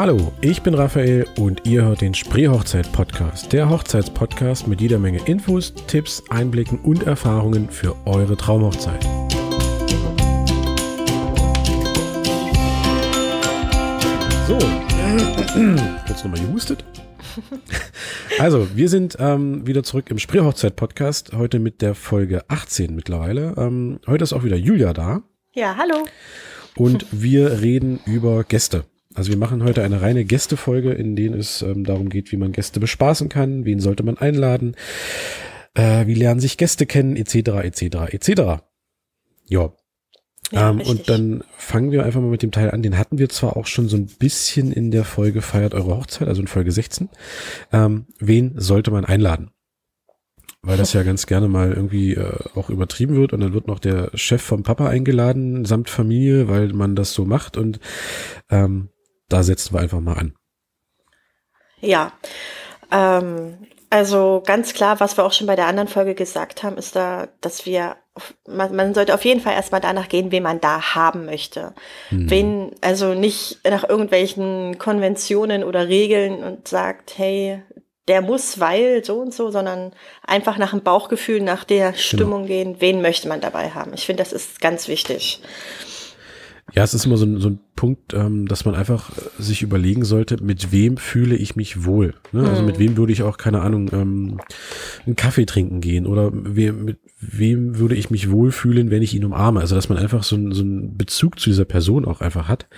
Hallo, ich bin Raphael und ihr hört den Spreehochzeit-Podcast, der Hochzeitspodcast mit jeder Menge Infos, Tipps, Einblicken und Erfahrungen für eure Traumhochzeit. So, kurz nochmal gehustet. Also, wir sind ähm, wieder zurück im Spreehochzeit-Podcast, heute mit der Folge 18 mittlerweile. Ähm, heute ist auch wieder Julia da. Ja, hallo. Und wir reden über Gäste. Also wir machen heute eine reine Gästefolge, in denen es ähm, darum geht, wie man Gäste bespaßen kann, wen sollte man einladen, äh, wie lernen sich Gäste kennen, etc., etc., etc. Ja. Ja, ähm, und dann fangen wir einfach mal mit dem Teil an. Den hatten wir zwar auch schon so ein bisschen in der Folge Feiert eure Hochzeit, also in Folge 16. Ähm, wen sollte man einladen? Weil das ja ganz gerne mal irgendwie äh, auch übertrieben wird und dann wird noch der Chef vom Papa eingeladen, samt Familie, weil man das so macht und ähm, da setzen wir einfach mal an. Ja, ähm, also ganz klar, was wir auch schon bei der anderen Folge gesagt haben, ist da, dass wir, man, man sollte auf jeden Fall erstmal danach gehen, wen man da haben möchte. Wen, also nicht nach irgendwelchen Konventionen oder Regeln und sagt, hey, der muss, weil so und so, sondern einfach nach dem Bauchgefühl, nach der Stimmung gehen, wen möchte man dabei haben. Ich finde, das ist ganz wichtig. Ja, es ist immer so ein, so ein Punkt, ähm, dass man einfach sich überlegen sollte, mit wem fühle ich mich wohl. Ne? Also mit wem würde ich auch, keine Ahnung, ähm, einen Kaffee trinken gehen oder we mit wem würde ich mich wohlfühlen, wenn ich ihn umarme. Also dass man einfach so, ein, so einen Bezug zu dieser Person auch einfach hat,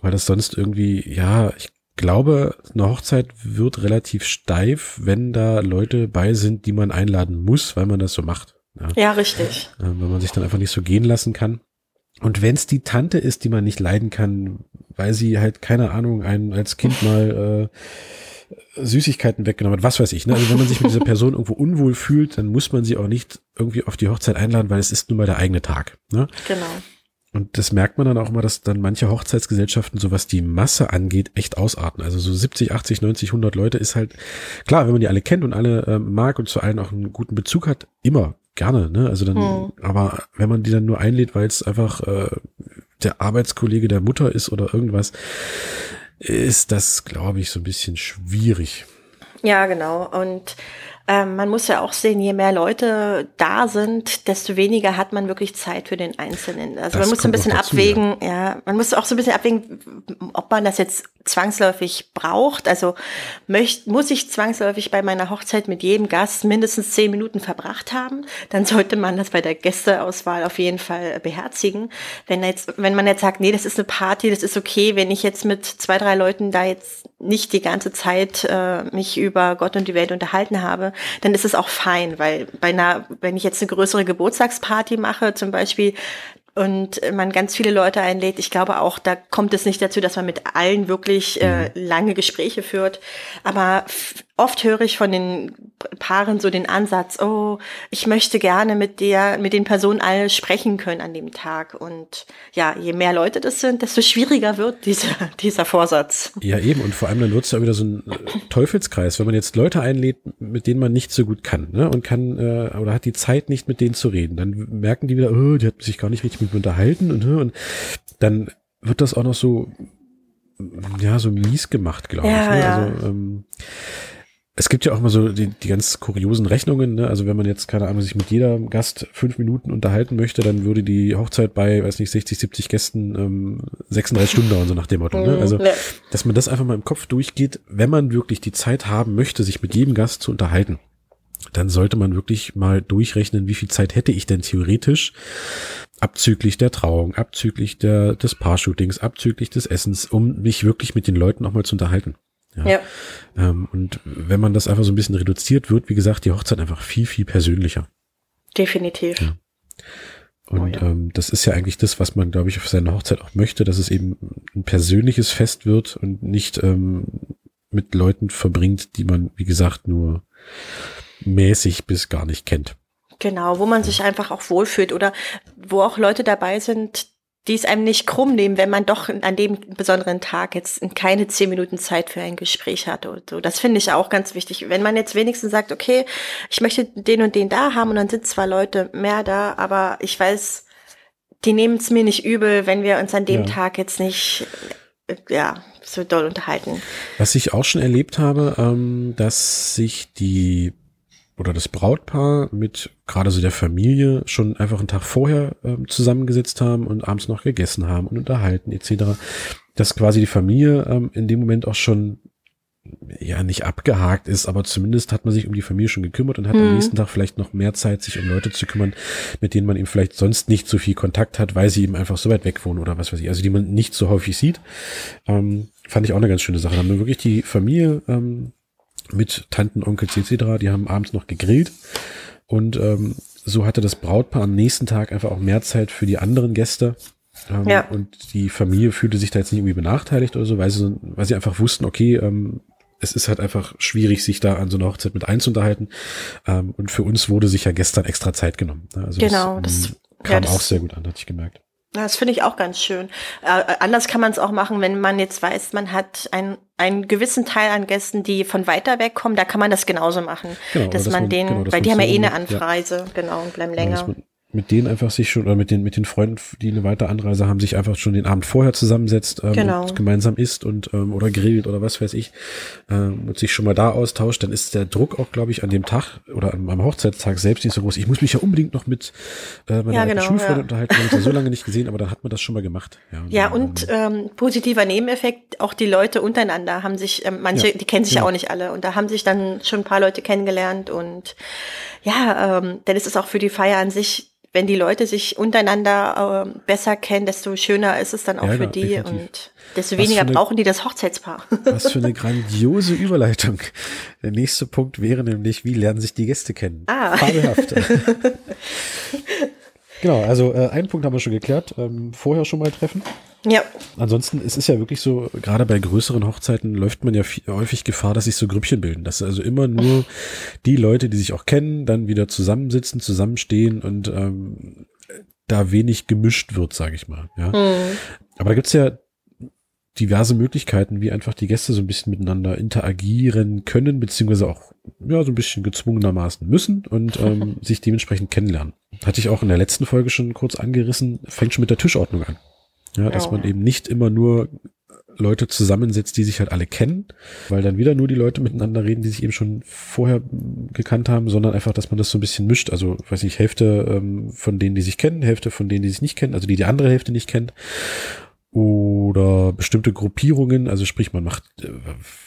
weil das sonst irgendwie, ja, ich glaube, eine Hochzeit wird relativ steif, wenn da Leute bei sind, die man einladen muss, weil man das so macht. Ja? Ja, richtig. äh, wenn man sich dann einfach nicht so gehen lassen kann. Und wenn es die Tante ist, die man nicht leiden kann, weil sie halt, keine Ahnung, einen als Kind mal äh, Süßigkeiten weggenommen hat, was weiß ich. Ne? Also wenn man sich mit dieser Person irgendwo unwohl fühlt, dann muss man sie auch nicht irgendwie auf die Hochzeit einladen, weil es ist nun mal der eigene Tag. Ne? Genau. Und das merkt man dann auch immer, dass dann manche Hochzeitsgesellschaften, so was die Masse angeht, echt ausarten. Also so 70, 80, 90, 100 Leute ist halt, klar, wenn man die alle kennt und alle ähm, mag und zu allen auch einen guten Bezug hat, immer gerne. Ne? Also dann, Hm. aber wenn man die dann nur einlädt, weil es einfach äh, der Arbeitskollege der Mutter ist oder irgendwas, ist das, glaube ich, so ein bisschen schwierig. Ja, genau. Und ähm, man muss ja auch sehen, je mehr Leute da sind, desto weniger hat man wirklich Zeit für den Einzelnen. Also Das man muss so ein bisschen dazu, abwägen, ja. man muss auch so ein bisschen abwägen, ob man das jetzt zwangsläufig braucht. Also möcht, muss ich zwangsläufig bei meiner Hochzeit mit jedem Gast mindestens zehn Minuten verbracht haben, dann sollte man das bei der Gästeauswahl auf jeden Fall beherzigen. Wenn jetzt, wenn man jetzt sagt, nee, das ist eine Party, das ist okay, wenn ich jetzt mit zwei, drei Leuten da jetzt nicht die ganze Zeit äh, mich über Gott und die Welt unterhalten habe, dann ist es auch fein, weil bei einer, wenn ich jetzt eine größere Geburtstagsparty mache, zum Beispiel, und man ganz viele Leute einlädt, ich glaube auch, da kommt es nicht dazu, dass man mit allen wirklich äh, lange Gespräche führt. Aber oft höre ich von den Paaren so den Ansatz, oh, ich möchte gerne mit der, mit den Personen alle sprechen können an dem Tag. Und ja, je mehr Leute das sind, desto schwieriger wird dieser, dieser Vorsatz. Ja, eben. Und vor allem dann wird es ja wieder so ein äh, Teufelskreis, wenn man jetzt Leute einlädt, mit denen man nicht so gut kann, ne? Und kann äh, oder hat die Zeit nicht mit denen zu reden. Dann merken die wieder, oh, die hat sich gar nicht richtig mit mir unterhalten und, und dann wird das auch noch so ja so mies gemacht, glaube ich. Ja, Ne? ja. Also ähm, es gibt ja auch mal so die, die ganz kuriosen Rechnungen, ne? Also wenn man jetzt, keine Ahnung, sich mit jeder Gast fünf Minuten unterhalten möchte, dann würde die Hochzeit bei, weiß nicht, 60, 70 Gästen ähm, 36 Stunden dauern, so nach dem Motto. Ne? Also Ja. dass man das einfach mal im Kopf durchgeht, wenn man wirklich die Zeit haben möchte, sich mit jedem Gast zu unterhalten, dann sollte man wirklich mal durchrechnen, wie viel Zeit hätte ich denn theoretisch abzüglich der Trauung, abzüglich der, des Paarshootings, abzüglich des Essens, um mich wirklich mit den Leuten auch mal zu unterhalten. Ja. Ja. Ähm, und wenn man das einfach so ein bisschen reduziert, wird, wie gesagt, die Hochzeit einfach viel, viel persönlicher. Definitiv. Ja. Und Oh ja. ähm, das ist ja eigentlich das, was man, glaube ich, auf seiner Hochzeit auch möchte, dass es eben ein persönliches Fest wird und nicht ähm, mit Leuten verbringt, die man, wie gesagt, nur mäßig bis gar nicht kennt. Genau, wo man sich einfach auch wohlfühlt oder wo auch Leute dabei sind, die es einem nicht krumm nehmen, wenn man doch an dem besonderen Tag jetzt keine zehn Minuten Zeit für ein Gespräch hat oder so. Das finde ich auch ganz wichtig. Wenn man jetzt wenigstens sagt, okay, ich möchte den und den da haben und dann sind zwar Leute mehr da, aber ich weiß, die nehmen es mir nicht übel, wenn wir uns an dem Ja. Tag jetzt nicht ja, so doll unterhalten. Was ich auch schon erlebt habe, ähm, dass sich die oder das Brautpaar mit gerade so der Familie schon einfach einen Tag vorher ähm, zusammengesetzt haben und abends noch gegessen haben und unterhalten etc. Dass quasi die Familie ähm, in dem Moment auch schon ja nicht abgehakt ist, aber zumindest hat man sich um die Familie schon gekümmert und hat mhm. am nächsten Tag vielleicht noch mehr Zeit, sich um Leute zu kümmern, mit denen man eben vielleicht sonst nicht so viel Kontakt hat, weil sie eben einfach so weit weg wohnen oder was weiß ich, also die man nicht so häufig sieht. Ähm, fand ich auch eine ganz schöne Sache. Da haben wir wirklich die Familie ähm, mit Tanten, Onkels etc., die haben abends noch gegrillt und ähm, so hatte das Brautpaar am nächsten Tag einfach auch mehr Zeit für die anderen Gäste. Ähm, ja. Und die Familie fühlte sich da jetzt nicht irgendwie benachteiligt oder so, weil sie, weil sie einfach wussten, okay, ähm, es ist halt einfach schwierig, sich da an so einer Hochzeit mit einzuunterhalten. Ähm, und für uns wurde sich ja gestern extra Zeit genommen. Also genau, das, das kam ja, das, auch sehr gut an, hatte ich gemerkt. Das finde ich auch ganz schön. Äh, anders kann man es auch machen, wenn man jetzt weiß, man hat ein, einen gewissen Teil an Gästen, die von weiter weg kommen, da kann man das genauso machen. Genau, dass, dass man, man den, genau, weil die haben ja eh eine Anreise, ja. genau, und bleiben länger. Ja, mit denen einfach sich schon, oder mit den, mit den Freunden, die eine weitere Anreise haben, sich einfach schon den Abend vorher zusammensetzt ähm, genau. und gemeinsam isst und ähm, oder grillt oder was weiß ich ähm, und sich schon mal da austauscht, dann ist der Druck auch, glaube ich, an dem Tag oder am, am Hochzeitstag selbst nicht so groß. Ich muss mich ja unbedingt noch mit äh, meiner ja, genau, Schulfreundin ja. unterhalten, wir haben uns ja so lange nicht gesehen, aber dann hat man das schon mal gemacht. Ja, und, ja, und ähm, positiver Nebeneffekt, auch die Leute untereinander haben sich, ähm, manche, ja, die kennen sich ja auch nicht alle und da haben sich dann schon ein paar Leute kennengelernt und ja, ähm, dann ist es auch für die Feier an sich wenn die Leute sich untereinander äh, besser kennen, desto schöner ist es dann auch ja, für die definitiv. und desto weniger eine, brauchen die das Hochzeitspaar. Was für eine grandiose Überleitung. Der nächste Punkt wäre nämlich, wie lernen sich die Gäste kennen? Ah. Fabelhaft. genau, also äh, einen Punkt haben wir schon geklärt. Ähm, vorher schon mal treffen. Ja. Ansonsten, es ist ja wirklich so, gerade bei größeren Hochzeiten läuft man ja viel, häufig Gefahr, dass sich so Grüppchen bilden. Dass also immer nur die Leute, die sich auch kennen, dann wieder zusammensitzen, zusammenstehen und ähm, da wenig gemischt wird, sage ich mal. Ja. Mhm. Aber da gibt's ja diverse Möglichkeiten, wie einfach die Gäste so ein bisschen miteinander interagieren können, beziehungsweise auch ja so ein bisschen gezwungenermaßen müssen und ähm, sich dementsprechend kennenlernen. Hatte ich auch in der letzten Folge schon kurz angerissen, fängt schon mit der Tischordnung an. Ja, dass man eben nicht immer nur Leute zusammensetzt, die sich halt alle kennen, weil dann wieder nur die Leute miteinander reden, die sich eben schon vorher gekannt haben, sondern einfach, dass man das so ein bisschen mischt. Also, weiß ich, Hälfte ähm, von denen, die sich kennen, Hälfte von denen, die sich nicht kennen, also die die andere Hälfte nicht kennt. Oder bestimmte Gruppierungen, also sprich, man macht äh,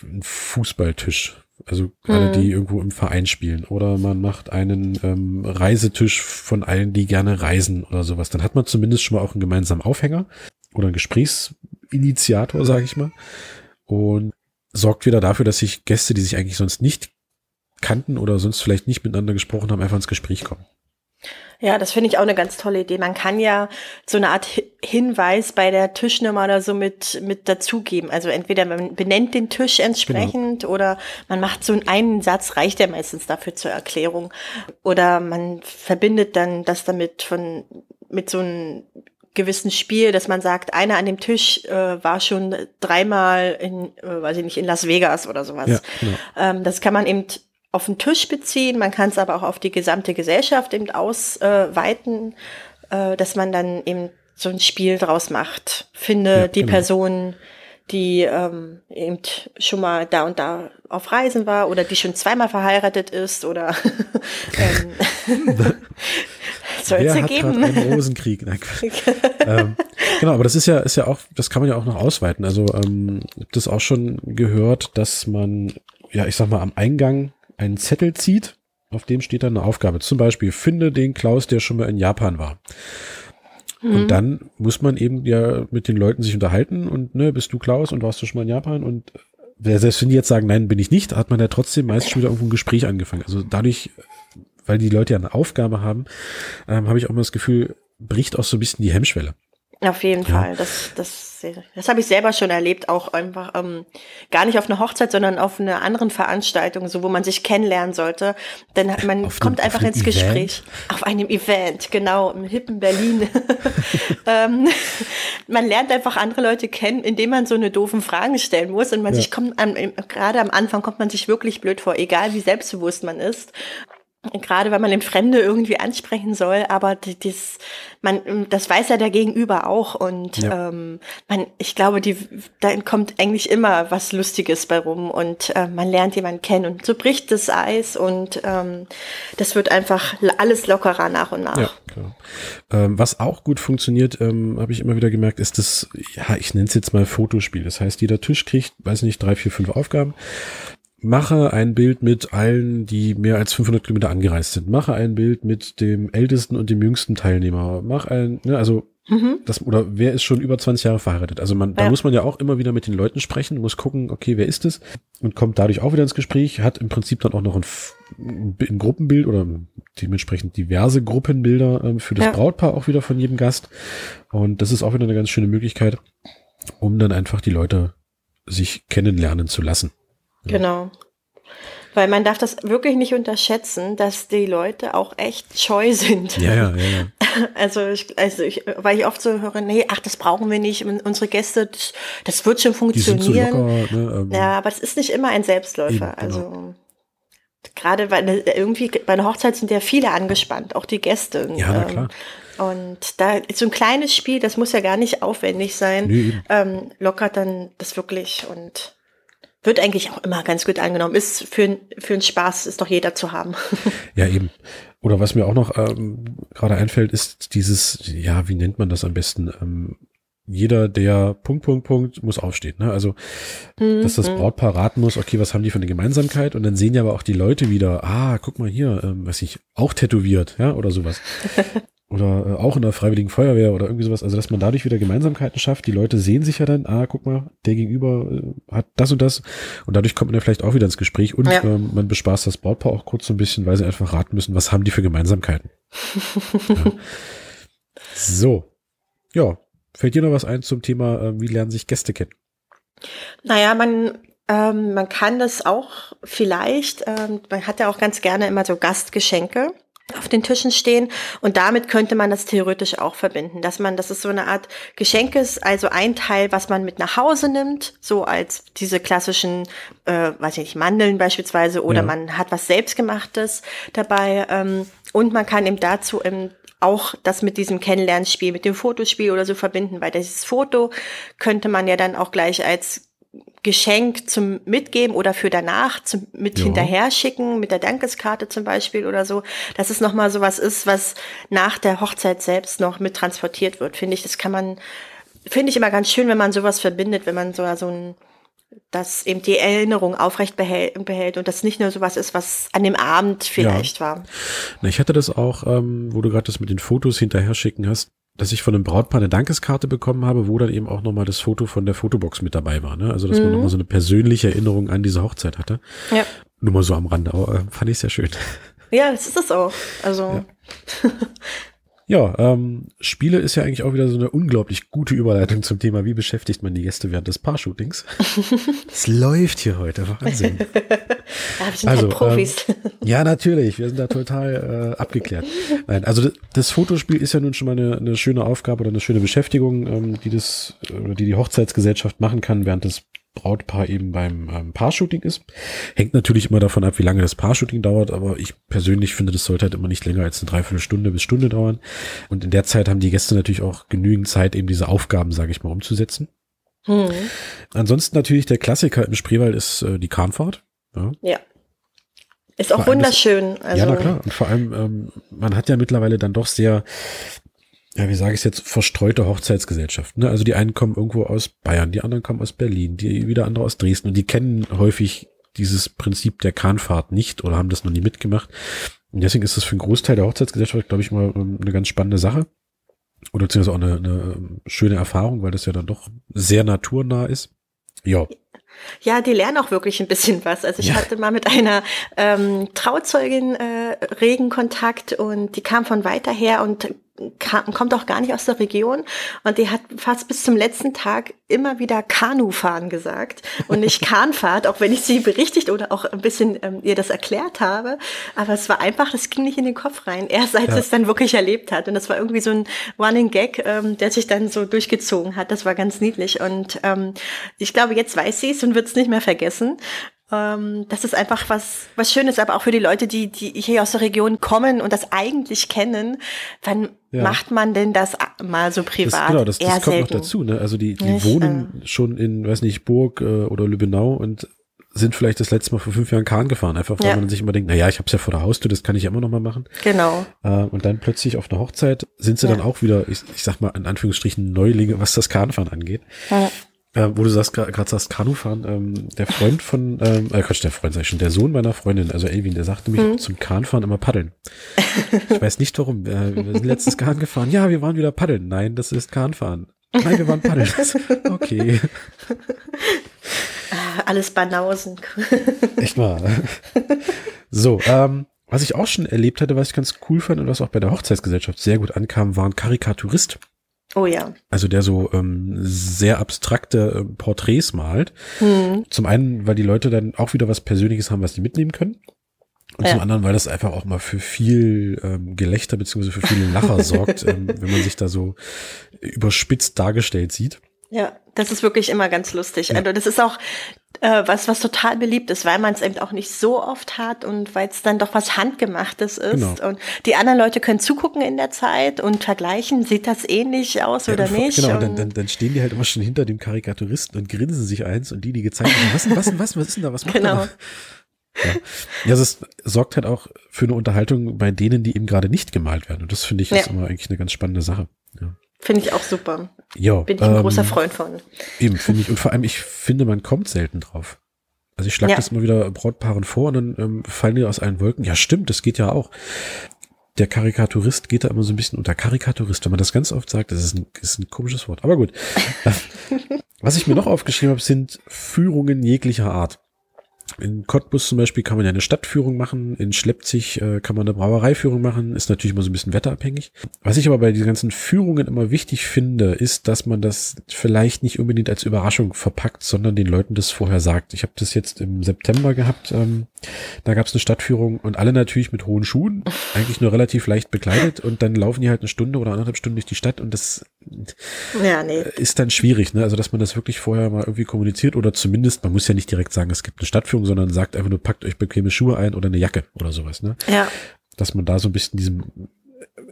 einen Fußballtisch, also alle, die mhm. irgendwo im Verein spielen. Oder man macht einen ähm, Reisetisch von allen, die gerne reisen oder sowas. Dann hat man zumindest schon mal auch einen gemeinsamen Aufhänger oder ein Gesprächsinitiator, sage ich mal. Und sorgt wieder dafür, dass sich Gäste, die sich eigentlich sonst nicht kannten oder sonst vielleicht nicht miteinander gesprochen haben, einfach ins Gespräch kommen. Ja, das finde ich auch eine ganz tolle Idee. Man kann ja so eine Art Hinweis bei der Tischnummer oder so mit, mit dazugeben. Also entweder man benennt den Tisch entsprechend genau. oder man macht so einen Satz, reicht ja meistens dafür zur Erklärung. Oder man verbindet dann das damit von, mit so einem gewissen Spiel, dass man sagt, einer an dem Tisch äh, war schon dreimal in, äh, weiß ich nicht, in Las Vegas oder sowas. Ja, genau. ähm, das kann man eben auf den Tisch beziehen, man kann es aber auch auf die gesamte Gesellschaft eben ausweiten, äh, dass man dann eben so ein Spiel draus macht. Finde ja, die genau. Person, die ähm, eben schon mal da und da auf Reisen war oder die schon zweimal verheiratet ist oder ähm, soll es ja geben. Einen Rosenkrieg. Nein, ähm, genau, aber das ist ja, ist ja auch, das kann man ja auch noch ausweiten. Also ähm, das auch schon gehört, dass man, ja, ich sag mal, am Eingang einen Zettel zieht, auf dem steht dann eine Aufgabe. Zum Beispiel, finde den Klaus, der schon mal in Japan war. Und mhm. dann muss man eben ja mit den Leuten sich unterhalten und ne, bist du Klaus und warst du schon mal in Japan und selbst wenn die jetzt sagen, nein, bin ich nicht, hat man ja trotzdem meist schon wieder irgendwo ein Gespräch angefangen. Also dadurch, weil die Leute ja eine Aufgabe haben, ähm, habe ich auch immer das Gefühl, bricht auch so ein bisschen die Hemmschwelle. Auf jeden ja. Fall. Das, das, das habe ich selber schon erlebt, auch einfach ähm, gar nicht auf einer Hochzeit, sondern auf einer anderen Veranstaltung, so wo man sich kennenlernen sollte. Dann hat man auf kommt einem, einfach ins Event? Gespräch. Auf einem Event, genau, im hippen Berlin. ähm, man lernt einfach andere Leute kennen, indem man so eine doofen Fragen stellen muss. Und man ja. sich kommt, gerade am Anfang kommt man sich wirklich blöd vor, egal wie selbstbewusst man ist. Gerade weil man den Fremde irgendwie ansprechen soll, aber das, man, das weiß ja der Gegenüber auch und ja. ähm, man, ich glaube, die, da kommt eigentlich immer was Lustiges bei rum und äh, man lernt jemanden kennen und so bricht das Eis und ähm, das wird einfach alles lockerer nach und nach. Ja, klar. Ähm, was auch gut funktioniert, ähm, habe ich immer wieder gemerkt, ist das, ja, ich nenne es jetzt mal Fotospiel. Das heißt, jeder Tisch kriegt, weiß nicht, drei, vier, fünf Aufgaben mache ein Bild mit allen, die mehr als 500 Kilometer angereist sind. Mache ein Bild mit dem ältesten und dem jüngsten Teilnehmer. Mach ein, ne, also mhm. das oder wer ist schon über 20 Jahre verheiratet? Also man, ja. da muss man ja auch immer wieder mit den Leuten sprechen, muss gucken, okay, wer ist es und kommt dadurch auch wieder ins Gespräch. Hat im Prinzip dann auch noch ein, ein Gruppenbild oder dementsprechend diverse Gruppenbilder ähm, für das ja. Brautpaar auch wieder von jedem Gast. Und das ist auch wieder eine ganz schöne Möglichkeit, um dann einfach die Leute sich kennenlernen zu lassen. Genau. Weil man darf das wirklich nicht unterschätzen, dass die Leute auch echt scheu sind. Ja, ja, ja. ja. Also, ich, also ich, weil ich oft so höre, nee, ach, das brauchen wir nicht. Unsere Gäste, das, wird schon funktionieren. So locker, ne, ähm, ja, aber es ist nicht immer ein Selbstläufer. Eben, genau. Also gerade weil irgendwie bei einer Hochzeit sind ja viele angespannt, auch die Gäste. Ja, na klar. Und da ist so ein kleines Spiel, das muss ja gar nicht aufwendig sein, nee, ähm, lockert dann das wirklich und wird eigentlich auch immer ganz gut angenommen. Ist für, für einen Spaß ist doch jeder zu haben. Ja, eben. Oder was mir auch noch ähm, gerade einfällt, ist dieses, ja, wie nennt man das am besten? Ähm, jeder, der Punkt, Punkt, Punkt, muss aufstehen. Ne? Also, mhm. dass das Brautpaar raten muss, okay, was haben die für eine Gemeinsamkeit? Und dann sehen ja aber auch die Leute wieder, ah, guck mal hier, ähm, was ich, auch tätowiert, ja, oder sowas. oder äh, auch in der Freiwilligen Feuerwehr oder irgendwie sowas. Also, dass man dadurch wieder Gemeinsamkeiten schafft. Die Leute sehen sich ja dann, ah, guck mal, der Gegenüber äh, hat das und das. Und dadurch kommt man ja vielleicht auch wieder ins Gespräch und ja. ähm, man bespaßt das Brautpaar auch kurz so ein bisschen, weil sie einfach raten müssen, was haben die für Gemeinsamkeiten. ja. So. Ja. Fällt dir noch was ein zum Thema, äh, wie lernen sich Gäste kennen? Naja, man ähm, man kann das auch vielleicht, ähm, man hat ja auch ganz gerne immer so Gastgeschenke auf den Tischen stehen und damit könnte man das theoretisch auch verbinden, dass man, das ist so eine Art Geschenk ist, also ein Teil, was man mit nach Hause nimmt, so als diese klassischen, äh, weiß ich nicht, Mandeln beispielsweise oder ja. man hat was selbstgemachtes dabei ähm, und man kann eben dazu im auch das mit diesem Kennenlernspiel, mit dem Fotospiel oder so verbinden, weil dieses Foto könnte man ja dann auch gleich als Geschenk zum Mitgeben oder für danach zum, mit ja. hinterher schicken, mit der Dankeskarte zum Beispiel oder so, dass es nochmal sowas ist, was nach der Hochzeit selbst noch mit transportiert wird, finde ich. Das kann man, finde ich immer ganz schön, wenn man sowas verbindet, wenn man so, so ein, dass eben die Erinnerung aufrecht behält, behält und das nicht nur sowas ist, was an dem Abend vielleicht ja. war. Na, ich hatte das auch, ähm, wo du gerade das mit den Fotos hinterher schicken hast dass ich von einem Brautpaar eine Dankeskarte bekommen habe, wo dann eben auch nochmal das Foto von der Fotobox mit dabei war. Ne? Also, dass mhm. man nochmal so eine persönliche Erinnerung an diese Hochzeit hatte. Ja. Nur mal so am Rande, aber äh, fand ich sehr schön. Ja, das ist es auch. Also. Ja. Ja, ähm, Spiele ist ja eigentlich auch wieder so eine unglaublich gute Überleitung zum Thema, wie beschäftigt man die Gäste während des Paarshootings. Es läuft hier heute, Wahnsinn. ja, wir sind also, Profis. Ähm, ja, natürlich, wir sind da total äh, abgeklärt. Nein, also das Fotospiel ist ja nun schon mal eine, eine schöne Aufgabe oder eine schöne Beschäftigung, ähm, die das, oder die die Hochzeitsgesellschaft machen kann während des Brautpaar eben beim ähm, Paar-Shooting ist. Hängt natürlich immer davon ab, wie lange das Paar-Shooting dauert, aber ich persönlich finde, das sollte halt immer nicht länger als eine Dreiviertelstunde bis Stunde dauern. Und in der Zeit haben die Gäste natürlich auch genügend Zeit, eben diese Aufgaben, sage ich mal, umzusetzen. Hm. Ansonsten natürlich der Klassiker im Spreewald ist äh, die Kahnfahrt. Ja. ja. Ist auch wunderschön. also. Ja, na klar. Und vor allem, ähm, man hat ja mittlerweile dann doch sehr ja, wie sage ich es jetzt, verstreute Hochzeitsgesellschaften. Ne? Also die einen kommen irgendwo aus Bayern, die anderen kommen aus Berlin, die wieder andere aus Dresden und die kennen häufig dieses Prinzip der Kahnfahrt nicht oder haben das noch nie mitgemacht. Und deswegen ist das für einen Großteil der Hochzeitsgesellschaft, glaube ich, mal ähm, eine ganz spannende Sache. Oder beziehungsweise auch eine, eine ähm, schöne Erfahrung, weil das ja dann doch sehr naturnah ist. Ja. Ja, die lernen auch wirklich ein bisschen was. Also ich ja. hatte mal mit einer ähm, Trauzeugin äh, regen Kontakt und die kam von weiter her und kam, kommt auch gar nicht aus der Region und die hat fast bis zum letzten Tag immer wieder Kanufahren gesagt und nicht Kahnfahrt, auch wenn ich sie berichtigt oder auch ein bisschen ähm, ihr das erklärt habe. Aber es war einfach, das ging nicht in den Kopf rein, erst als ja. es dann wirklich erlebt hat. Und das war irgendwie so ein Running Gag, ähm, der sich dann so durchgezogen hat. Das war ganz niedlich und ähm, ich glaube, jetzt weiß sie es und wird es nicht mehr vergessen. Ähm, das ist einfach was, was Schönes, aber auch für die Leute, die, die hier aus der Region kommen und das eigentlich kennen. Wann ja. macht man denn das mal so privat? Das, genau, das, das kommt selten. noch dazu. Ne? Also die, die nicht, wohnen äh, schon in, weiß nicht, Burg äh, oder Lübbenau und sind vielleicht das letzte Mal vor fünf Jahren Kahn gefahren, einfach weil ja. man sich immer denkt, na ja, ich habe es ja vor der Haustür, das kann ich ja immer noch mal machen. Genau. Äh, und dann plötzlich auf einer Hochzeit sind sie ja. dann auch wieder, ich, ich sag mal in Anführungsstrichen Neulinge, was das Kahnfahren angeht. Ja. Äh, wo du sagst, gerade sagst, Kanufahren, ähm, der Freund von, ähm, äh, Quatsch, der Freund sag ich schon, der Sohn meiner Freundin, also Elvin, der sagte mich mhm. zum Kahnfahren immer paddeln. ich weiß nicht warum. Äh, wir sind letztes Kahn gefahren. Ja, wir waren wieder paddeln. Nein, das ist Kahnfahren. Nein, wir waren paddeln. okay. Ah, alles Banausen. Echt mal. So, ähm, was ich auch schon erlebt hatte, was ich ganz cool fand und was auch bei der Hochzeitsgesellschaft sehr gut ankam, war ein Karikaturist. Oh ja. Also der so ähm, sehr abstrakte äh, Porträts malt. Hm. Zum einen, weil die Leute dann auch wieder was Persönliches haben, was die mitnehmen können. Und ja. zum anderen, weil das einfach auch mal für viel ähm, Gelächter beziehungsweise für viele Lacher sorgt, ähm, wenn man sich da so überspitzt dargestellt sieht. Ja, das ist wirklich immer ganz lustig. Ja. Also das ist auch äh, was, was total beliebt ist, weil man es eben auch nicht so oft hat und weil es dann doch was Handgemachtes ist. Genau. Und die anderen Leute können zugucken in der Zeit und vergleichen, sieht das ähnlich aus ja, oder nicht. Genau, und dann, dann, dann stehen die halt immer schon hinter dem Karikaturisten und grinsen sich eins und die, die gezeigt haben, was, was, was, was ist denn da, was macht genau. da? Ja. ja, es sorgt halt auch für eine Unterhaltung bei denen, die eben gerade nicht gemalt werden. Und das finde ich ja. ist immer eigentlich eine ganz spannende Sache. Ja. Finde ich auch super. Ja. Bin ich ein ähm, großer Freund von. Eben, finde ich. Und vor allem, ich finde, man kommt selten drauf. Also ich schlage ja. das immer wieder Brautpaaren vor und dann ähm, fallen die aus allen Wolken. Ja, stimmt, das geht ja auch. Der Karikaturist geht da immer so ein bisschen unter Karikaturist, wenn man das ganz oft sagt, das ist ein, ist ein komisches Wort. Aber gut. Was ich mir noch aufgeschrieben habe, sind Führungen jeglicher Art. In Cottbus zum Beispiel kann man ja eine Stadtführung machen, in Schleppzig äh, kann man eine Brauereiführung machen, ist natürlich immer so ein bisschen wetterabhängig. Was ich aber bei diesen ganzen Führungen immer wichtig finde, ist, dass man das vielleicht nicht unbedingt als Überraschung verpackt, sondern den Leuten das vorher sagt. Ich habe das jetzt im September gehabt, ähm, da gab es eine Stadtführung und alle natürlich mit hohen Schuhen, eigentlich nur relativ leicht bekleidet und dann laufen die halt eine Stunde oder anderthalb Stunden durch die Stadt und das ja, nee. ist dann schwierig, ne? Also dass man das wirklich vorher mal irgendwie kommuniziert oder zumindest, man muss ja nicht direkt sagen, es gibt eine Stadtführung, sondern sagt einfach nur, packt euch bequeme Schuhe ein oder eine Jacke oder sowas, ne? Ja. Dass man da so ein bisschen diesem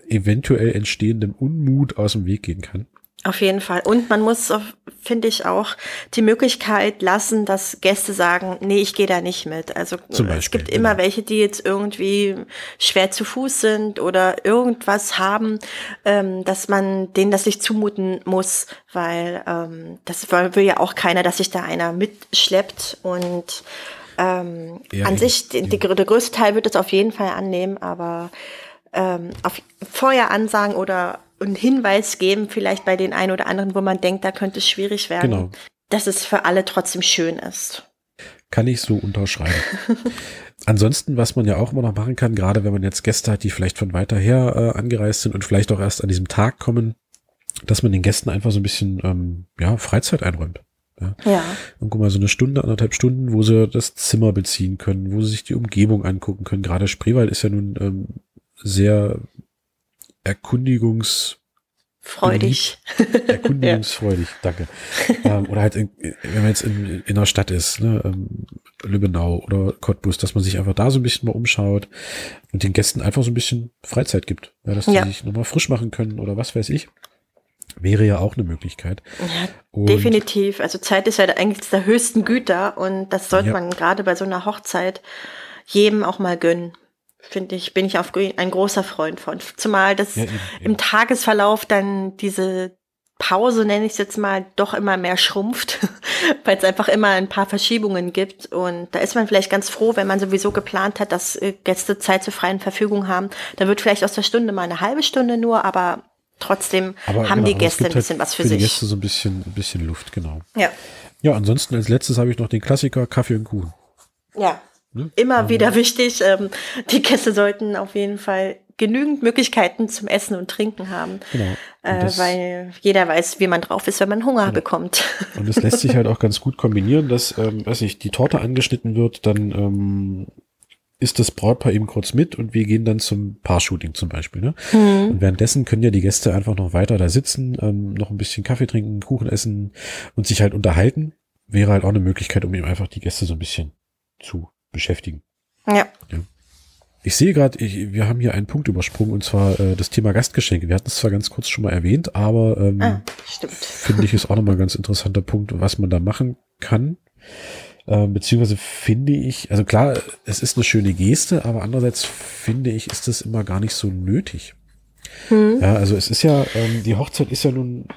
eventuell entstehenden Unmut aus dem Weg gehen kann. Auf jeden Fall. Und man muss, finde ich, auch die Möglichkeit lassen, dass Gäste sagen, nee, ich gehe da nicht mit. Also Beispiel, es gibt immer genau. welche, die jetzt irgendwie schwer zu Fuß sind oder irgendwas haben, ähm, dass man denen das nicht zumuten muss, weil ähm, das will ja auch keiner, dass sich da einer mitschleppt und ähm, ja, an sich, die, die, der größte Teil wird es auf jeden Fall annehmen, aber ähm, auf, vorher ansagen oder einen Hinweis geben, vielleicht bei den einen oder anderen, wo man denkt, da könnte es schwierig werden, genau. dass es für alle trotzdem schön ist. Kann ich so unterschreiben. Ansonsten, was man ja auch immer noch machen kann, gerade wenn man jetzt Gäste hat, die vielleicht von weiter her äh, angereist sind und vielleicht auch erst an diesem Tag kommen, dass man den Gästen einfach so ein bisschen ähm, ja, Freizeit einräumt. Ja. ja. Und guck mal, so eine Stunde, anderthalb Stunden, wo sie das Zimmer beziehen können, wo sie sich die Umgebung angucken können. Gerade Spreewald ist ja nun ähm, sehr erkundigungs Freudig. Erkundigungsfreudig, ja. danke. ähm, oder halt, in, wenn man jetzt in, in einer Stadt ist, ne, ähm, Lübbenau oder Cottbus, dass man sich einfach da so ein bisschen mal umschaut und den Gästen einfach so ein bisschen Freizeit gibt. Ja, dass ja. die sich nochmal frisch machen können oder was weiß ich. Wäre ja auch eine Möglichkeit. Ja, definitiv. Also Zeit ist ja eigentlich der höchsten Güter und das sollte ja. man gerade bei so einer Hochzeit jedem auch mal gönnen finde ich, bin ich auf ein großer Freund von. Zumal das ja, eben, ja. im Tagesverlauf dann diese Pause, nenne ich es jetzt mal, doch immer mehr schrumpft, weil es einfach immer ein paar Verschiebungen gibt. Und da ist man vielleicht ganz froh, wenn man sowieso geplant hat, dass äh, Gäste Zeit zur freien Verfügung haben. Da wird vielleicht aus der Stunde mal eine halbe Stunde nur, aber trotzdem aber haben genau, die Gäste ein bisschen halt was für, für sich. Die Gäste so ein bisschen, ein bisschen Luft, genau. Ja. Ja, ansonsten als letztes habe ich noch den Klassiker Kaffee und Kuchen. Ja, Ne? Immer wieder wichtig. Ähm, die Gäste sollten auf jeden Fall genügend Möglichkeiten zum Essen und Trinken haben, genau. äh, weil jeder weiß, wie man drauf ist, wenn man Hunger genau. bekommt. Und es lässt sich halt auch ganz gut kombinieren, dass, ähm, weiß ich, die Torte angeschnitten wird, dann ähm, ist das Brautpaar eben kurz mit und wir gehen dann zum Paar-Shooting zum Beispiel. Ne? Mhm. Und währenddessen können ja die Gäste einfach noch weiter da sitzen, ähm, noch ein bisschen Kaffee trinken, Kuchen essen und sich halt unterhalten. Wäre halt auch eine Möglichkeit, um eben einfach die Gäste so ein bisschen zu beschäftigen. Ja. ja. Ich sehe gerade, wir haben hier einen Punkt übersprungen und zwar äh, das Thema Gastgeschenke. Wir hatten es zwar ganz kurz schon mal erwähnt, aber ähm, ah, finde ich ist auch nochmal ein ganz interessanter Punkt, was man da machen kann. Äh, beziehungsweise finde ich, also klar, es ist eine schöne Geste, aber andererseits finde ich, ist das immer gar nicht so nötig. Hm. Ja, also es ist ja, ähm, die Hochzeit ist ja nun,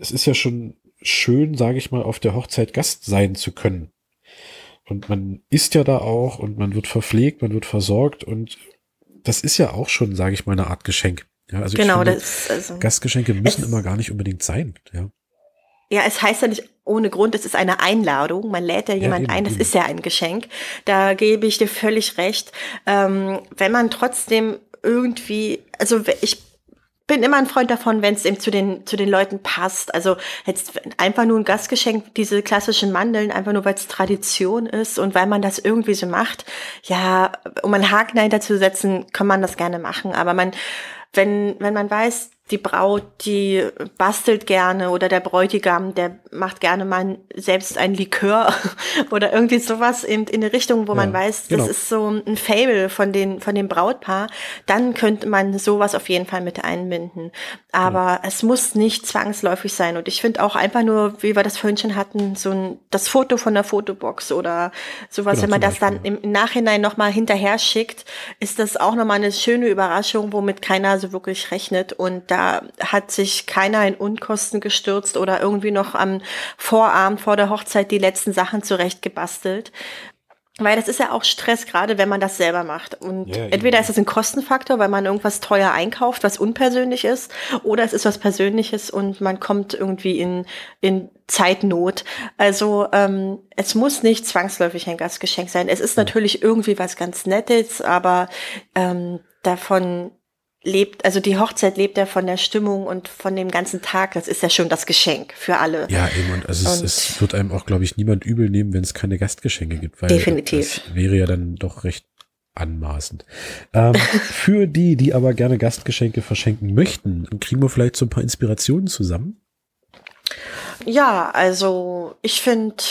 es ist ja schon schön, sage ich mal, auf der Hochzeit Gast sein zu können. Und man isst ja da auch und man wird verpflegt, man wird versorgt und das ist ja auch schon, sage ich mal, eine Art Geschenk. Ja, also genau, finde, das, also Gastgeschenke müssen immer gar nicht unbedingt sein. Ja. Ja, es heißt ja nicht ohne Grund, es ist eine Einladung. Man lädt ja jemand ja, eben, ein, das eben. ist ja ein Geschenk. Da gebe ich dir völlig recht. Ähm, wenn man trotzdem irgendwie, also ich bin immer ein Freund davon, wenn es eben zu den, zu den Leuten passt. Also jetzt einfach nur ein Gastgeschenk, diese klassischen Mandeln, einfach nur weil es Tradition ist und weil man das irgendwie so macht. Ja, um einen Haken dahinter zu setzen, kann man das gerne machen. Aber man, wenn, wenn man weiß, die Braut, die bastelt gerne oder der Bräutigam, der macht gerne mal selbst ein Likör oder irgendwie sowas in, in eine Richtung, wo ja, man weiß, das genau. ist so ein Fable von den, von dem Brautpaar, dann könnte man sowas auf jeden Fall mit einbinden. Aber ja. es muss nicht zwangsläufig sein. Und ich finde auch einfach nur, wie wir das vorhin schon hatten, so ein, das Foto von der Fotobox oder sowas, genau, wenn man das Beispiel. dann im Nachhinein nochmal hinterher schickt, ist das auch nochmal eine schöne Überraschung, womit keiner so wirklich rechnet. Und da hat sich keiner in Unkosten gestürzt oder irgendwie noch am Vorabend vor der Hochzeit die letzten Sachen zurechtgebastelt. Weil das ist ja auch Stress, gerade wenn man das selber macht. Und ja, entweder ist es ein Kostenfaktor, weil man irgendwas teuer einkauft, was unpersönlich ist, oder es ist was Persönliches und man kommt irgendwie in, in Zeitnot. Also ähm, es muss nicht zwangsläufig ein Gastgeschenk sein. Es ist natürlich irgendwie was ganz Nettes, aber ähm, davon lebt, also die Hochzeit lebt ja von der Stimmung und von dem ganzen Tag. Das ist ja schon das Geschenk für alle. Ja, eben. Und also und es, es, wird einem auch, glaube ich, niemand übel nehmen, wenn es keine Gastgeschenke gibt. Weil definitiv. Das wäre ja dann doch recht anmaßend. Ähm, für die, die aber gerne Gastgeschenke verschenken möchten, kriegen wir vielleicht so ein paar Inspirationen zusammen? Ja, also ich finde,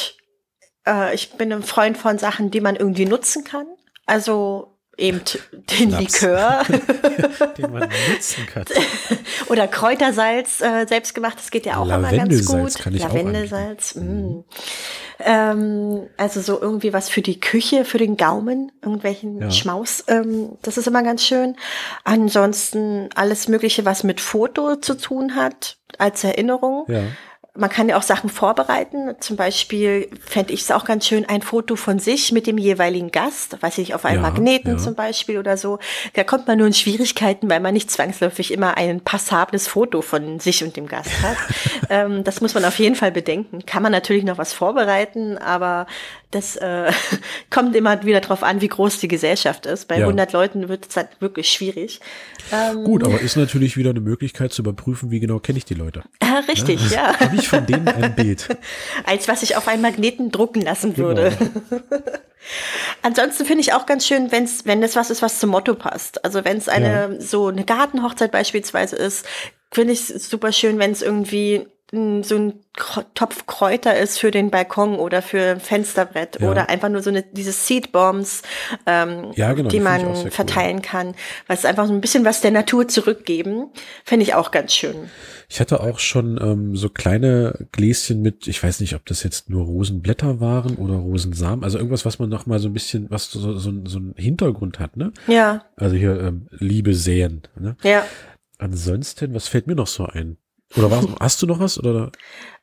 äh, ich bin ein Freund von Sachen, die man irgendwie nutzen kann. Also eben den Schnaps. Likör. den man nutzen kann. Oder Kräutersalz, äh, selbstgemacht, das geht ja auch immer ganz gut. Kann ich Lavendelsalz. Auch mm. ähm, also so irgendwie was für die Küche, für den Gaumen, irgendwelchen ja. Schmaus. Ähm, das ist immer ganz schön. Ansonsten alles Mögliche, was mit Foto zu tun hat, als Erinnerung. Ja man kann ja auch Sachen vorbereiten. Zum Beispiel fände ich es auch ganz schön, ein Foto von sich mit dem jeweiligen Gast, weiß ich, auf einem ja, Magneten ja. zum Beispiel oder so. Da kommt man nur in Schwierigkeiten, weil man nicht zwangsläufig immer ein passables Foto von sich und dem Gast hat. ähm, das muss man auf jeden Fall bedenken. Kann man natürlich noch was vorbereiten, aber das äh, kommt immer wieder darauf an, wie groß die Gesellschaft ist. Bei ja. 100 Leuten wird es halt wirklich schwierig. Ähm, Gut, aber ist natürlich wieder eine Möglichkeit zu überprüfen, wie genau kenne ich die Leute. Richtig, ja. Ich von denen ein Bild. Als was ich auf einen Magneten drucken lassen genau. würde. Ansonsten finde ich auch ganz schön, wenn's, wenn das was ist, was zum Motto passt. Also wenn es eine ja. so eine Gartenhochzeit beispielsweise ist, finde ich es super schön, wenn es irgendwie so ein Topf Kräuter ist für den Balkon oder für ein Fensterbrett ja. oder einfach nur so eine diese Seedbombs, ähm, ja, genau, die man verteilen cool. kann, was einfach so ein bisschen was der Natur zurückgeben, finde ich auch ganz schön. Ich hatte auch schon ähm, so kleine Gläschen mit, ich weiß nicht, ob das jetzt nur Rosenblätter waren oder Rosensamen, also irgendwas, was man noch mal so ein bisschen, was so, so, so einen Hintergrund hat, ne? Ja. Also hier ähm, Liebe säen, ne? Ja. Ansonsten, was fällt mir noch so ein? Oder was, hast du noch was? Oder?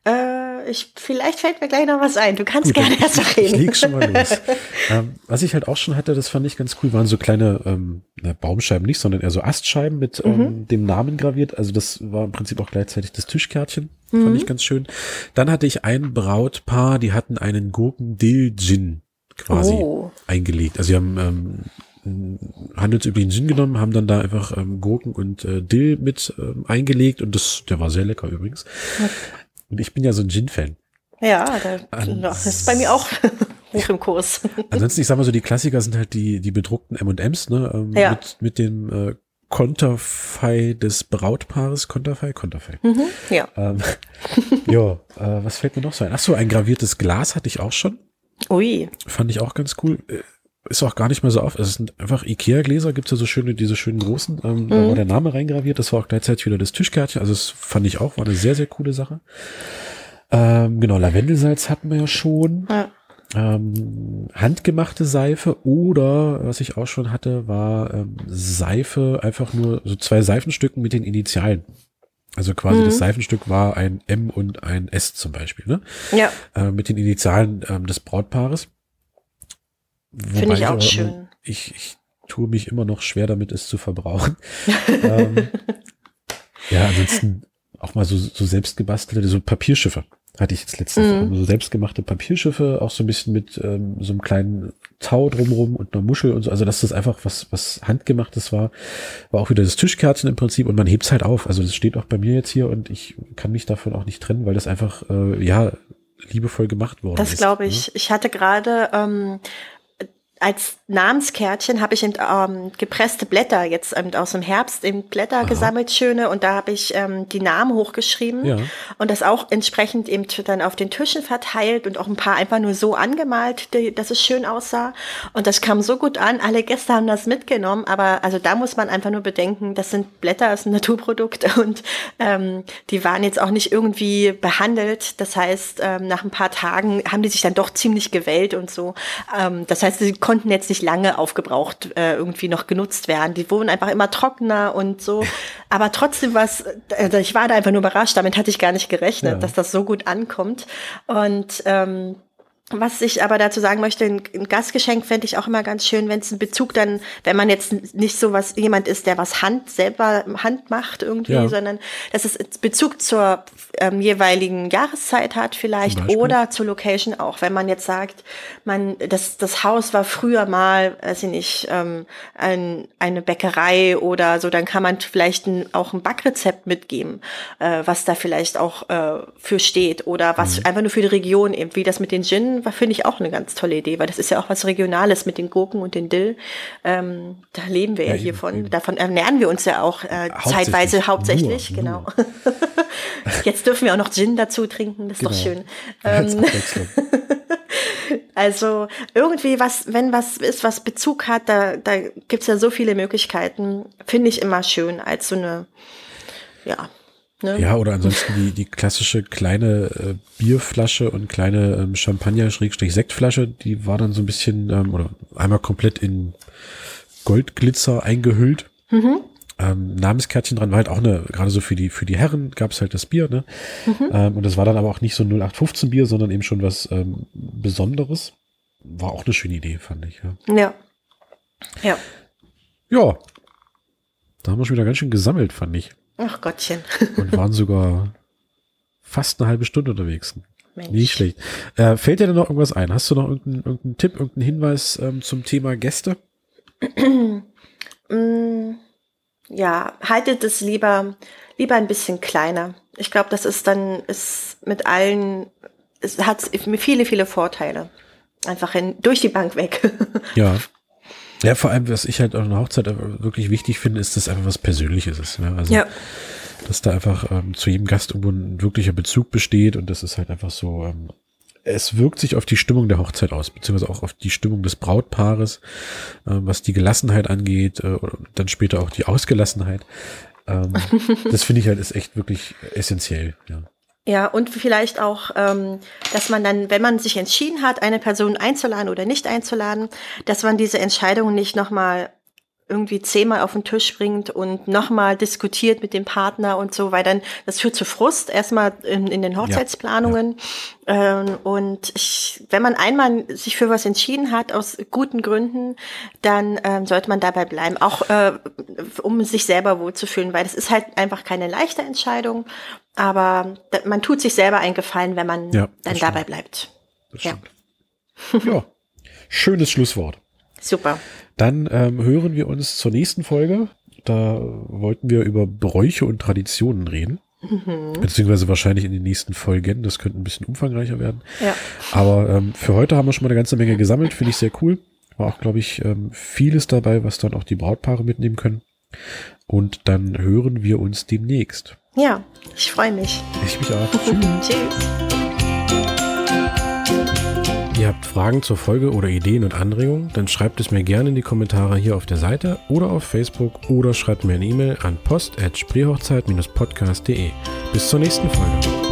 Äh, ich, vielleicht fällt mir gleich noch was ein. Du kannst Gut, gerne erst noch reden. Ich leg schon mal los. ähm, was ich halt auch schon hatte, das fand ich ganz cool, waren so kleine ähm, na, Baumscheiben nicht, sondern eher so Astscheiben mit ähm, mhm. dem Namen graviert. Also das war im Prinzip auch gleichzeitig das Tischkärtchen. Mhm. Fand ich ganz schön. Dann hatte ich ein Brautpaar, die hatten einen Gurken-Dill-Gin quasi oh. eingelegt. Also sie haben ähm, handelsüblichen Gin genommen, haben dann da einfach ähm, Gurken und äh, Dill mit ähm, eingelegt und das, der war sehr lecker übrigens. Und ich bin ja so ein Gin-Fan. Ja, da, das ist bei mir auch hoch im Kurs. Ansonsten, ich sag mal so, die Klassiker sind halt die, die bedruckten M&M's, ne, ähm, ja. mit, mit dem äh, Konterfei des Brautpaares. Konterfei? Konterfei. Mhm, ja. Ähm, ja, äh, was fällt mir noch so ein? Ach so, ein graviertes Glas hatte ich auch schon. Ui. Fand ich auch ganz cool. Ist auch gar nicht mehr so auf. Es sind einfach Ikea-Gläser, gibt's ja so schöne, diese schönen großen. Ähm, Da war der Name reingraviert. Das war auch gleichzeitig wieder das Tischkärtchen. Also das fand ich auch, war eine sehr, sehr coole Sache. Ähm, genau, Lavendelsalz hatten wir ja schon. Ja. Ähm, handgemachte Seife oder was ich auch schon hatte, war ähm, Seife, einfach nur so zwei Seifenstücken mit den Initialen. Also quasi das Seifenstück war ein M und ein S zum Beispiel, ne? Ja, Äh, mit den Initialen ähm, des Brautpaares. Finde ich auch aber schön. Ich, ich tue mich immer noch schwer damit, es zu verbrauchen. ähm, ja, ansonsten auch mal so, so selbstgebastelte, so Papierschiffe hatte ich jetzt letztens. Mhm. So selbstgemachte Papierschiffe, auch so ein bisschen mit ähm, so einem kleinen Tau drumrum und einer Muschel und so. Also dass das einfach was, was handgemachtes war. War auch wieder das Tischkärtchen im Prinzip und man hebt's halt auf. Also das steht auch bei mir jetzt hier und ich kann mich davon auch nicht trennen, weil das einfach, äh, ja, liebevoll gemacht worden Das ist. glaube ne? ich. Ich hatte gerade ähm, als Namenskärtchen habe ich eben, ähm, gepresste Blätter jetzt eben aus dem Herbst eben Blätter gesammelt, schöne, und da habe ich ähm, die Namen hochgeschrieben Ja. und das auch entsprechend eben dann auf den Tischen verteilt und auch ein paar einfach nur so angemalt, die, dass es schön aussah. Und das kam so gut an. Alle Gäste haben das mitgenommen, aber also da muss man einfach nur bedenken, das sind Blätter, das ist ein Naturprodukt und ähm, die waren jetzt auch nicht irgendwie behandelt. Das heißt, ähm, nach ein paar Tagen haben die sich dann doch ziemlich gewellt und so. Ähm, das heißt, sie konnten jetzt nicht lange aufgebraucht äh, irgendwie noch genutzt werden. Die wurden einfach immer trockener und so. Aber trotzdem was, also ich war da einfach nur überrascht. Damit hatte ich gar nicht gerechnet, Ja. dass das so gut ankommt. Und ähm, was ich aber dazu sagen möchte, ein, ein Gastgeschenk fände ich auch immer ganz schön, wenn es einen Bezug dann, wenn man jetzt nicht so was, jemand ist, der was Hand, selber Hand macht irgendwie, Ja. sondern dass es Bezug zur ähm, jeweiligen Jahreszeit hat vielleicht oder zur Location auch. Wenn man jetzt sagt, man, das, das Haus war früher mal, weiß ich nicht, ähm, ein, eine Bäckerei oder so, dann kann man vielleicht ein, auch ein Backrezept mitgeben, äh, was da vielleicht auch äh, für steht oder was einfach nur für die Region eben, wie das mit den Gin war, finde ich auch eine ganz tolle Idee, weil das ist ja auch was Regionales mit den Gurken und den Dill. Ähm, da leben wir ja, Ja, hiervon. eben. Davon ernähren wir uns ja auch äh, Hauptsächlich. zeitweise hauptsächlich, Nur, genau. Jetzt dürfen wir auch noch Gin dazu trinken, das ist doch Genau. schön. Als Ähm, also irgendwie was, wenn was ist, was Bezug hat, da, da gibt's ja so viele Möglichkeiten, finde ich immer schön als so eine, ja. Ne? Ja, oder ansonsten die, die klassische kleine äh, Bierflasche und kleine ähm, Champagner-Sektflasche, die war dann so ein bisschen, ähm, oder einmal komplett in Goldglitzer eingehüllt. Ähm, Namenskärtchen dran war halt auch eine, gerade so für die, für die Herren gab's halt das Bier, ne? Ähm, und das war dann aber auch nicht so ein 0815 Bier, sondern eben schon was ähm, Besonderes. War auch eine schöne Idee, fand ich, ja. Ja. Ja. Ja. Da haben wir schon wieder ganz schön gesammelt, fand ich. Ach Gottchen. Und waren sogar fast eine halbe Stunde unterwegs. Mensch. Nicht schlecht. Äh, fällt dir denn noch irgendwas ein? Hast du noch irgendeinen, irgendeinen Tipp, irgendeinen Hinweis ähm, zum Thema Gäste? Mm, ja, haltet es lieber, lieber ein bisschen kleiner. Ich glaube, das ist dann, ist mit allen, es hat viele, viele Vorteile. Einfach in, durch die Bank weg. Ja. Ja, vor allem, was ich halt an einer Hochzeit wirklich wichtig finde, ist, dass einfach was Persönliches ist. Ne? Also, ja. dass da einfach ähm, zu jedem Gast irgendwo ein wirklicher Bezug besteht und das ist halt einfach so, ähm, es wirkt sich auf die Stimmung der Hochzeit aus, beziehungsweise auch auf die Stimmung des Brautpaares, ähm, was die Gelassenheit angeht, äh, dann später auch die Ausgelassenheit. Ähm, das finde ich halt ist echt wirklich essentiell, ja. Ja, und vielleicht auch, ähm, dass man dann, wenn man sich entschieden hat, eine Person einzuladen oder nicht einzuladen, dass man diese Entscheidung nicht nochmal irgendwie zehnmal auf den Tisch bringt und nochmal diskutiert mit dem Partner und so, weil dann, das führt zu Frust erstmal in, in den Hochzeitsplanungen. Ähm, und ich, wenn man einmal sich für was entschieden hat, aus guten Gründen, dann ähm, sollte man dabei bleiben, auch äh, um sich selber wohlzufühlen, weil das ist halt einfach keine leichte Entscheidung, aber man tut sich selber einen Gefallen, wenn man Ja, dann stimmt. dabei bleibt. Das Ja. stimmt. ja, schönes Schlusswort. Super. Dann ähm, hören wir uns zur nächsten Folge. Da wollten wir über Bräuche und Traditionen reden. Beziehungsweise wahrscheinlich in den nächsten Folgen. Das könnte ein bisschen umfangreicher werden. Ja. Aber ähm, für heute haben wir schon mal eine ganze Menge gesammelt. Finde ich sehr cool. War auch, glaube ich, ähm, vieles dabei, was dann auch die Brautpaare mitnehmen können. Und dann hören wir uns demnächst. Ja, ich freue mich. Ich mich auch. Tschüss. Ihr habt Fragen zur Folge oder Ideen und Anregungen, dann schreibt es mir gerne in die Kommentare hier auf der Seite oder auf Facebook oder schreibt mir eine E-Mail an post@spreehochzeit-podcast.de. Bis zur nächsten Folge.